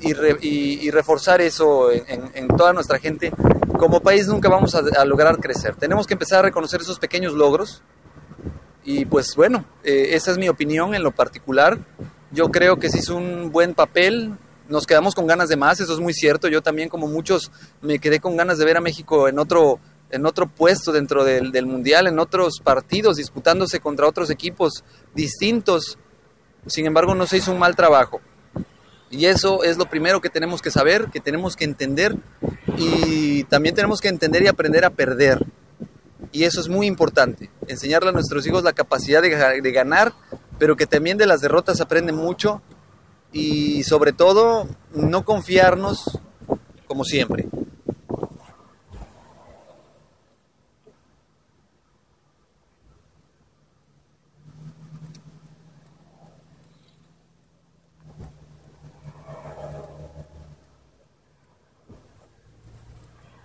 y, reforzar eso en, toda nuestra gente, como país nunca vamos a, lograr crecer. Tenemos que empezar a reconocer esos pequeños logros y pues bueno, eh, esa es mi opinión en lo particular. Yo creo que se hizo un buen papel, nos quedamos con ganas de más, eso es muy cierto. Yo también, como muchos, me quedé con ganas de ver a México en otro, en otro puesto dentro del, del Mundial, en otros partidos, disputándose contra otros equipos distintos. Sin embargo, no se hizo un mal trabajo. Y eso es lo primero que tenemos que saber, que tenemos que entender y también tenemos que entender y aprender a perder. Y eso es muy importante, enseñarle a nuestros hijos la capacidad de, ganar, pero que también de las derrotas aprenden mucho y sobre todo no confiarnos como siempre.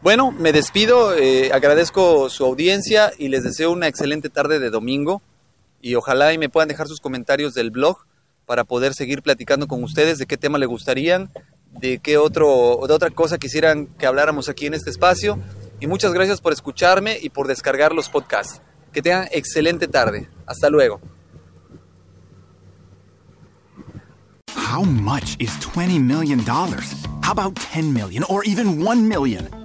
Bueno, me despido, eh, agradezco su audiencia y les deseo una excelente tarde de domingo y ojalá y me puedan dejar sus comentarios del blog para poder seguir platicando con ustedes de qué tema le gustarían, de qué otro, de otra cosa quisieran que habláramos aquí en este espacio. Y muchas gracias por escucharme y por descargar los podcasts. Que tengan excelente tarde. Hasta luego. How much is 20 million dollars? How about 10 million or even 1 million?